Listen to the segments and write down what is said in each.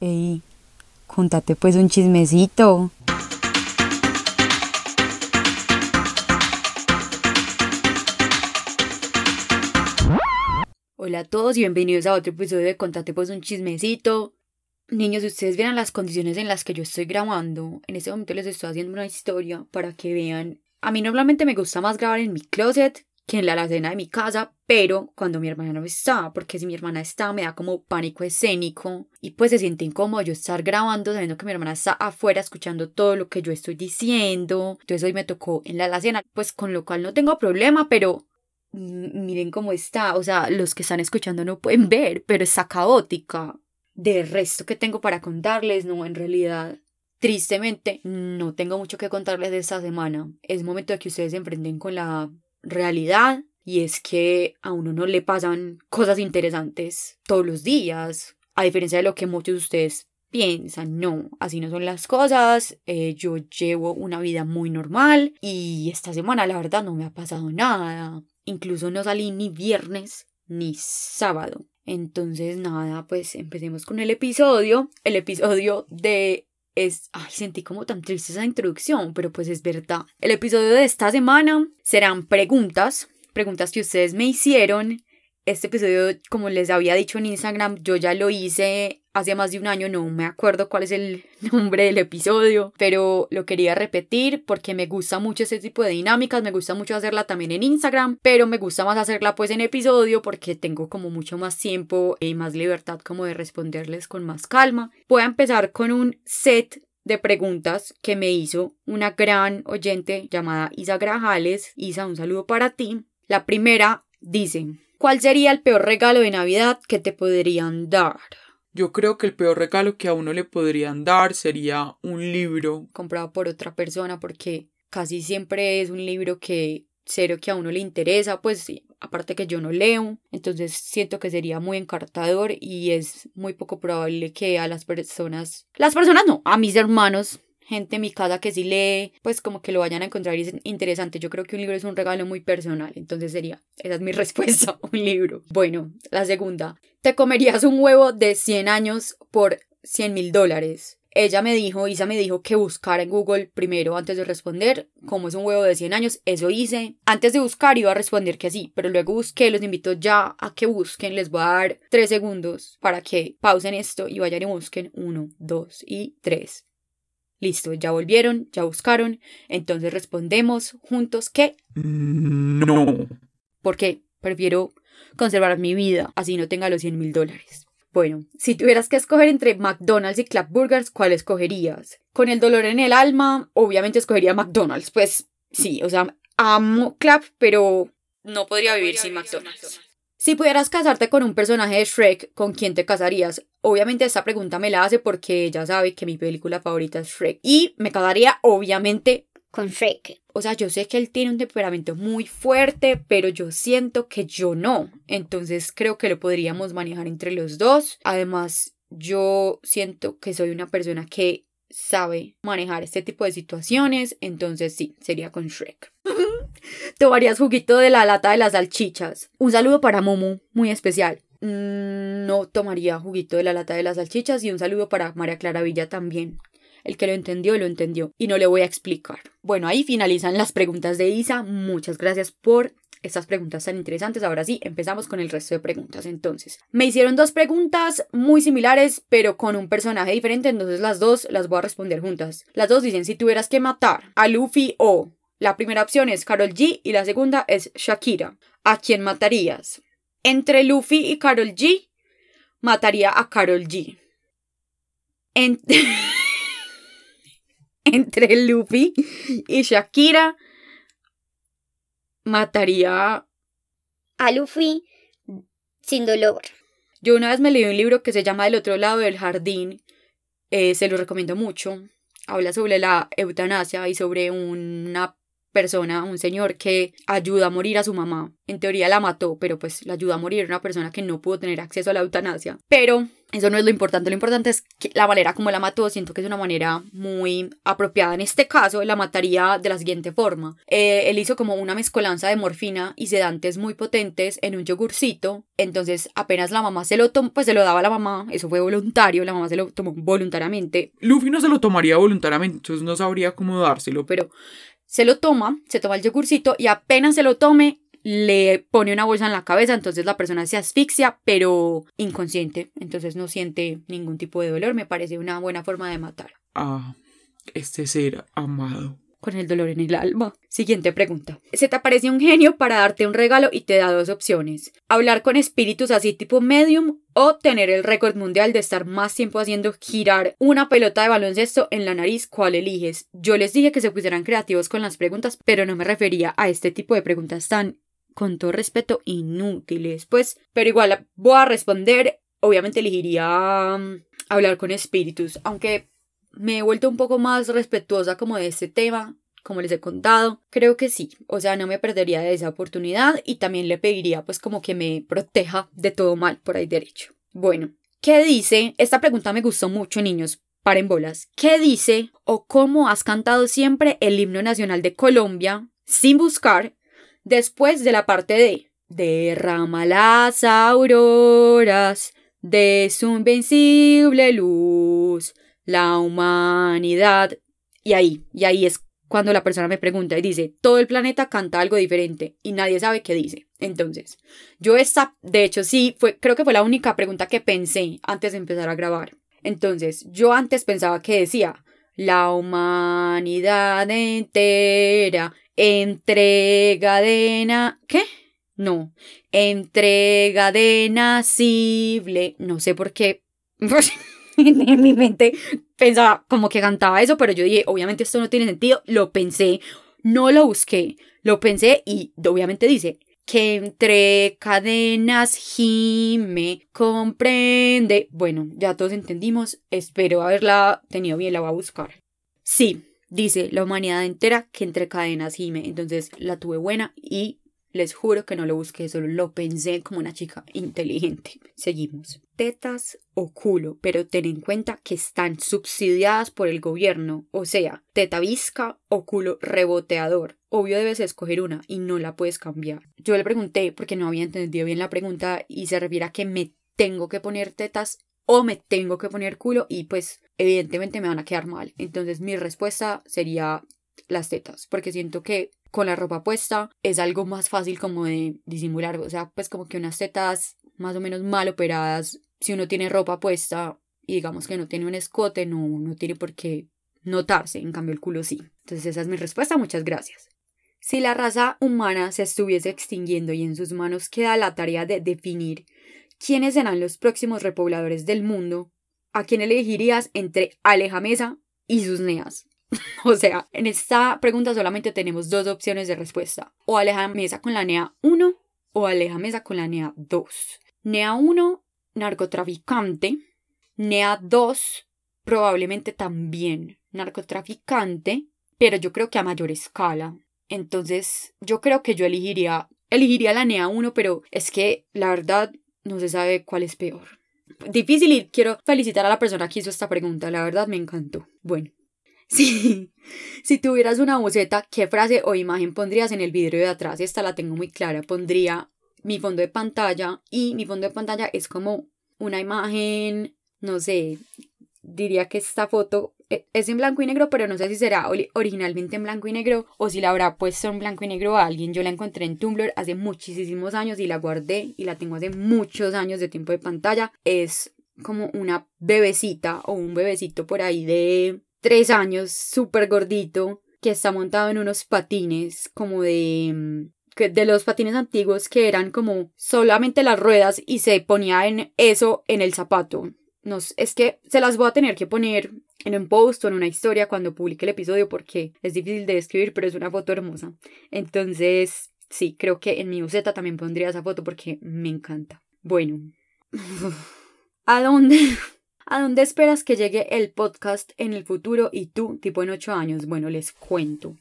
Ey, contate pues un chismecito. Hola a todos y bienvenidos a otro episodio de Contate pues un chismecito. Niños, si ustedes vieran las condiciones en las que yo estoy grabando, en este momento les estoy haciendo una historia para que vean. A mí normalmente me gusta más grabar en mi closet que en la alacena de mi casa, pero cuando mi hermana no está, porque si mi hermana está me da como pánico escénico y pues se siente incómodo yo estar grabando sabiendo que mi hermana está afuera escuchando todo lo que yo estoy diciendo. Entonces hoy me tocó en la alacena, pues con lo cual no tengo problema, pero miren cómo está, o sea, los que están escuchando no pueden ver, pero está caótica. De resto que tengo para contarles, no, en realidad Tristemente, no tengo mucho que contarles de esta semana. Es momento de que ustedes se enfrenten con la realidad y es que a uno no le pasan cosas interesantes todos los días, a diferencia de lo que muchos de ustedes piensan, no, así no son las cosas, eh, yo llevo una vida muy normal y esta semana la verdad no me ha pasado nada, incluso no salí ni viernes ni sábado. Entonces nada, pues empecemos con el episodio, el episodio de ay, sentí como tan triste esa introducción, pero pues es verdad. El episodio de esta semana serán preguntas, preguntas que ustedes me hicieron. Este episodio, como les había dicho en Instagram, yo ya lo hice hace más de un año, no me acuerdo cuál es el nombre del episodio, pero lo quería repetir porque me gusta mucho este tipo de dinámicas, me gusta mucho hacerla también en Instagram, pero me gusta más hacerla pues en episodio porque tengo como mucho más tiempo y más libertad como de responderles con más calma. Voy a empezar con un set de preguntas que me hizo una gran oyente llamada Isa Grajales. Isa, un saludo para ti. La primera dice, ¿cuál sería el peor regalo de Navidad que te podrían dar? Yo creo que el peor regalo que a uno le podrían dar sería un libro. Comprado por otra persona porque casi siempre es un libro que cero que a uno le interesa, pues sí, aparte que yo no leo, entonces siento que sería muy encartador y es muy poco probable que a las personas, las personas no, a mis hermanos gente en mi casa que sí lee, pues como que lo vayan a encontrar interesante. Yo creo que un libro es un regalo muy personal, entonces sería, esa es mi respuesta, un libro. Bueno, la segunda, ¿te comerías un huevo de 100 años por 100 mil dólares? Ella me dijo, Isa me dijo que buscara en Google primero antes de responder, como es un huevo de 100 años, eso hice. Antes de buscar iba a responder que sí, pero luego busqué, los invito ya a que busquen, les voy a dar 3 segundos para que pausen esto y vayan y busquen 1, 2 y 3. Listo, ya volvieron, ya buscaron, entonces respondemos juntos que no. Porque prefiero conservar mi vida, así no tenga los 100 mil dólares. Bueno, si tuvieras que escoger entre McDonald's y Clap Burgers, ¿cuál escogerías? Con el dolor en el alma, obviamente escogería McDonald's. Pues sí, o sea, amo Clap, pero no podría vivir sin McDonald's. Si pudieras casarte con un personaje de Shrek, ¿con quién te casarías? Obviamente esta pregunta me la hace porque ella sabe que mi película favorita es Shrek. Y me casaría obviamente con Shrek. O sea, yo sé que él tiene un temperamento muy fuerte, pero yo siento que yo no. Entonces creo que lo podríamos manejar entre los dos. Además, yo siento que soy una persona que sabe manejar este tipo de situaciones. Entonces sí, sería con Shrek. Tomarías juguito de la lata de las salchichas. Un saludo para Momo, muy especial. Mm, no tomaría juguito de la lata de las salchichas y un saludo para María Clara Villa también. El que lo entendió, lo entendió. Y no le voy a explicar. Bueno, ahí finalizan las preguntas de Isa. Muchas gracias por estas preguntas tan interesantes. Ahora sí, empezamos con el resto de preguntas. Entonces, me hicieron dos preguntas muy similares, pero con un personaje diferente. Entonces, las dos las voy a responder juntas. Las dos dicen: si tuvieras que matar a Luffy o la primera opción es Carol G y la segunda es Shakira. ¿A quién matarías? Entre Luffy y Carol G, mataría a Carol G. Entre Luffy y Shakira, mataría a Luffy sin dolor. Yo una vez me leí un libro que se llama El otro lado del jardín. Eh, se lo recomiendo mucho. Habla sobre la eutanasia y sobre una persona, un señor que ayuda a morir a su mamá. En teoría la mató, pero pues la ayuda a morir una persona que no pudo tener acceso a la eutanasia. Pero eso no es lo importante, lo importante es que la manera como la mató, siento que es una manera muy apropiada. En este caso, la mataría de la siguiente forma. Eh, él hizo como una mezcolanza de morfina y sedantes muy potentes en un yogurcito. Entonces, apenas la mamá se lo tomó, pues se lo daba a la mamá, eso fue voluntario, la mamá se lo tomó voluntariamente. Luffy no se lo tomaría voluntariamente, entonces no sabría cómo dárselo. Pero se lo toma, se toma el yogurcito y apenas se lo tome, le pone una bolsa en la cabeza, entonces la persona se asfixia, pero inconsciente, entonces no siente ningún tipo de dolor, me parece una buena forma de matar. Ah, este ser amado. Con el dolor en el alma. Siguiente pregunta. Se te aparece un genio para darte un regalo y te da dos opciones. Hablar con espíritus así tipo medium o tener el récord mundial de estar más tiempo haciendo girar una pelota de baloncesto en la nariz. ¿Cuál eliges? Yo les dije que se pusieran creativos con las preguntas, pero no me refería a este tipo de preguntas tan con todo respeto, inútiles. Pues, pero igual voy a responder. Obviamente elegiría um, hablar con espíritus, aunque me he vuelto un poco más respetuosa como de este tema, como les he contado. Creo que sí, o sea, no me perdería de esa oportunidad y también le pediría pues como que me proteja de todo mal por ahí derecho. Bueno, ¿qué dice? Esta pregunta me gustó mucho, niños. Paren bolas. ¿Qué dice o cómo has cantado siempre el himno nacional de Colombia sin buscar Después de la parte de derrama las auroras de su invencible luz, la humanidad. Y ahí, y ahí es cuando la persona me pregunta y dice, todo el planeta canta algo diferente y nadie sabe qué dice. Entonces, yo esta, de hecho sí, fue, creo que fue la única pregunta que pensé antes de empezar a grabar. Entonces, yo antes pensaba que decía, la humanidad entera entrega de ¿Qué? No. Entrega de nacible. No sé por qué. en mi mente pensaba como que cantaba eso, pero yo dije, obviamente esto no tiene sentido. Lo pensé, no lo busqué, lo pensé y obviamente dice que entre cadenas gime, comprende. Bueno, ya todos entendimos. Espero haberla tenido bien, la voy a buscar. Sí, dice la humanidad entera que entre cadenas gime. Entonces la tuve buena y les juro que no lo busqué, solo lo pensé como una chica inteligente. Seguimos. Tetas o culo, pero ten en cuenta que están subsidiadas por el gobierno, o sea, teta visca o culo reboteador. Obvio debes escoger una y no la puedes cambiar. Yo le pregunté porque no había entendido bien la pregunta y se refiere a que me tengo que poner tetas o me tengo que poner culo y pues evidentemente me van a quedar mal. Entonces mi respuesta sería las tetas, porque siento que con la ropa puesta es algo más fácil como de disimular, o sea, pues como que unas tetas más o menos mal operadas, si uno tiene ropa puesta y digamos que no tiene un escote, no, no tiene por qué notarse, en cambio el culo sí. Entonces esa es mi respuesta, muchas gracias. Si la raza humana se estuviese extinguiendo y en sus manos queda la tarea de definir quiénes serán los próximos repobladores del mundo, ¿a quién elegirías entre Aleja Mesa y sus neas? o sea, en esta pregunta solamente tenemos dos opciones de respuesta. O Aleja Mesa con la NEA 1 o Aleja Mesa con la NEA 2. NEA 1, narcotraficante. NEA 2, probablemente también narcotraficante, pero yo creo que a mayor escala. Entonces, yo creo que yo elegiría, elegiría la NEA 1, pero es que la verdad no se sabe cuál es peor. Difícil y quiero felicitar a la persona que hizo esta pregunta, la verdad me encantó. Bueno, sí. si tuvieras una boceta, ¿qué frase o imagen pondrías en el vidrio de atrás? Esta la tengo muy clara. Pondría mi fondo de pantalla y mi fondo de pantalla es como una imagen, no sé, diría que esta foto e, es en blanco y negro, pero no sé si será originalmente en blanco y negro o si la habrá puesto en blanco y negro a alguien. Yo la encontré en Tumblr hace muchísimos años y la guardé y la tengo hace muchos años de tiempo de pantalla. Es como una bebecita o un bebecito por ahí de tres años, súper gordito, que está montado en unos patines como de mm, de los patines antiguos que eran como solamente las ruedas y se ponía en eso en el zapato. No, es que se las voy a tener que poner en un post o en una historia cuando publique el episodio porque es difícil de describir, pero es una foto hermosa. Entonces, sí, creo que en mi buceta también pondría esa foto porque me encanta. Bueno, ¿a dónde? ¿A dónde esperas que llegue el podcast en el futuro y tú, tipo en ocho años? Bueno, les cuento.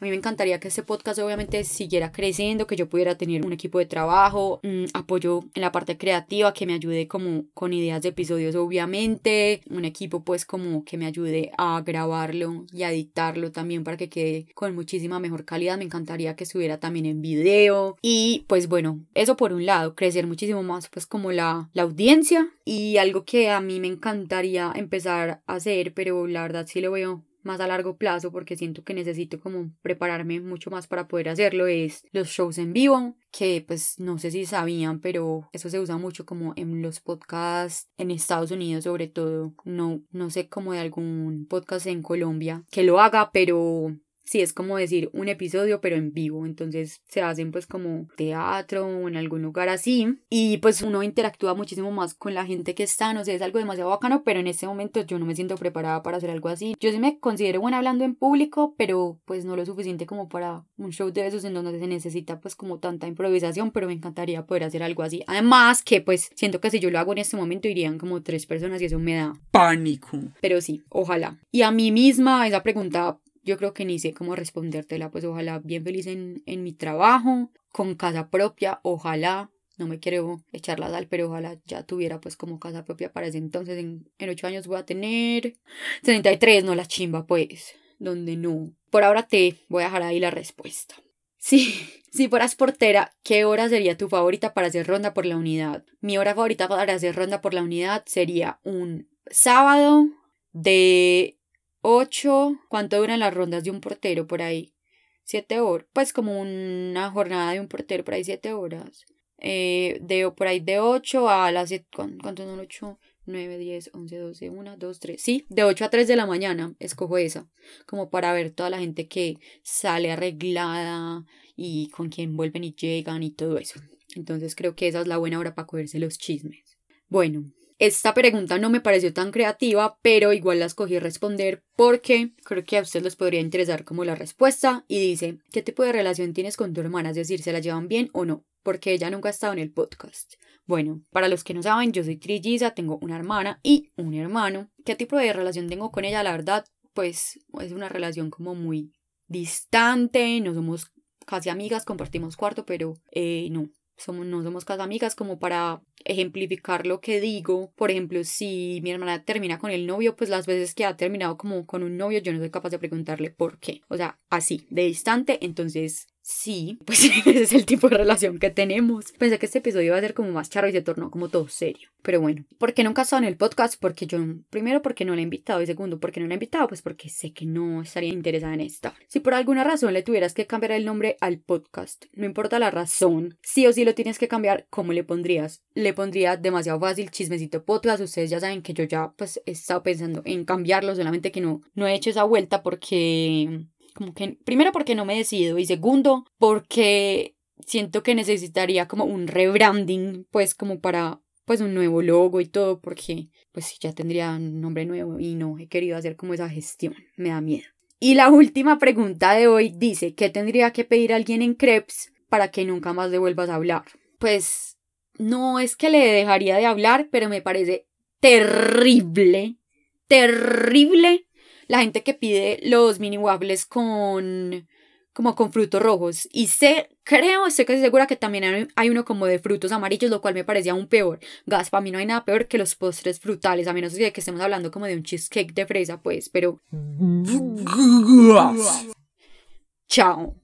A mí me encantaría que este podcast obviamente siguiera creciendo, que yo pudiera tener un equipo de trabajo, apoyo en la parte creativa, que me ayude como con ideas de episodios obviamente, un equipo pues como que me ayude a grabarlo y a editarlo también para que quede con muchísima mejor calidad. Me encantaría que estuviera también en video. Y pues bueno, eso por un lado, crecer muchísimo más pues como la, la audiencia. Y algo que a mí me encantaría empezar a hacer, pero la verdad sí lo veo más a largo plazo porque siento que necesito como prepararme mucho más para poder hacerlo es los shows en vivo que pues no sé si sabían pero eso se usa mucho como en los podcasts en Estados Unidos sobre todo. No no sé como de algún podcast en Colombia que lo haga pero sí es como decir un episodio pero en vivo. Entonces se hacen pues como teatro o en algún lugar así. Y pues uno interactúa muchísimo más con la gente que está. No sé es algo demasiado bacano pero en este momento yo no me siento preparada para hacer algo así. Yo sí me considero buena hablando en público pero pues no lo suficiente como para un show de esos en donde se necesita pues como tanta improvisación. Pero me encantaría poder hacer algo así. Además que pues siento que si yo lo hago en este momento irían como tres personas y eso me da pánico. Pero sí ojalá. Y a mí misma esa pregunta yo creo que ni sé cómo respondértela, pues ojalá bien feliz en, en mi trabajo, con casa propia, ojalá, no me quiero echar la sal, pero ojalá ya tuviera pues como casa propia para ese entonces, en, en ocho años voy a tener 33, no la chimba pues, donde no. Por ahora te voy a dejar ahí la respuesta. Sí, si fueras portera, ¿qué hora sería tu favorita para hacer ronda por la unidad? Mi hora favorita para hacer ronda por la unidad sería un sábado de 8. ¿Cuánto duran las rondas de un portero por ahí? 7 horas. Pues como una jornada de un portero por ahí 7 horas. Eh, de por ahí de 8 a las 7. ¿Cuánto son 8? 9, 10, 11, 12, 1, 2, 3. Sí, de 8 a 3 de la mañana escojo esa. Como para ver toda la gente que sale arreglada y con quien vuelven y llegan y todo eso. Entonces creo que esa es la buena hora para cogerse los chismes. Bueno, esta pregunta no me pareció tan creativa, pero igual la escogí responder porque creo que a ustedes les podría interesar como la respuesta y dice, ¿qué tipo de relación tienes con tu hermana? Es decir, ¿se la llevan bien o no? Porque ella nunca ha estado en el podcast. Bueno, para los que no saben, yo soy trilliza, tengo una hermana y un hermano. ¿Qué tipo de relación tengo con ella? La verdad, pues es una relación como muy distante, no somos casi amigas, compartimos cuarto, pero eh, no, somos, no somos casi amigas como para ejemplificar lo que digo. Por ejemplo, si mi hermana termina con el novio, pues las veces que ha terminado como con un novio, yo no soy capaz de preguntarle por qué. O sea, así, de distante, entonces Sí, pues ese es el tipo de relación que tenemos. Pensé que este episodio iba a ser como más charro y se tornó como todo serio. Pero bueno, ¿por qué nunca estado en el podcast? Porque yo, primero, porque no le he invitado y segundo, porque no le he invitado, pues porque sé que no estaría interesada en estar. Si por alguna razón le tuvieras que cambiar el nombre al podcast, no importa la razón, sí o sí lo tienes que cambiar, ¿cómo le pondrías? Le pondría demasiado fácil chismecito podcast. Ustedes ya saben que yo ya pues he estado pensando en cambiarlo, solamente que no, no he hecho esa vuelta porque como que, primero porque no me decido y segundo porque siento que necesitaría como un rebranding, pues como para pues un nuevo logo y todo, porque pues ya tendría un nombre nuevo y no he querido hacer como esa gestión, me da miedo. Y la última pregunta de hoy dice, ¿qué tendría que pedir alguien en Krebs para que nunca más le vuelvas a hablar? Pues no es que le dejaría de hablar, pero me parece terrible, terrible la gente que pide los mini waffles con como con frutos rojos. Y sé, creo, estoy casi segura que también hay uno como de frutos amarillos, lo cual me parecía aún peor. Gas, para mí no hay nada peor que los postres frutales, a menos que estemos hablando como de un cheesecake de fresa, pues, pero... Chao.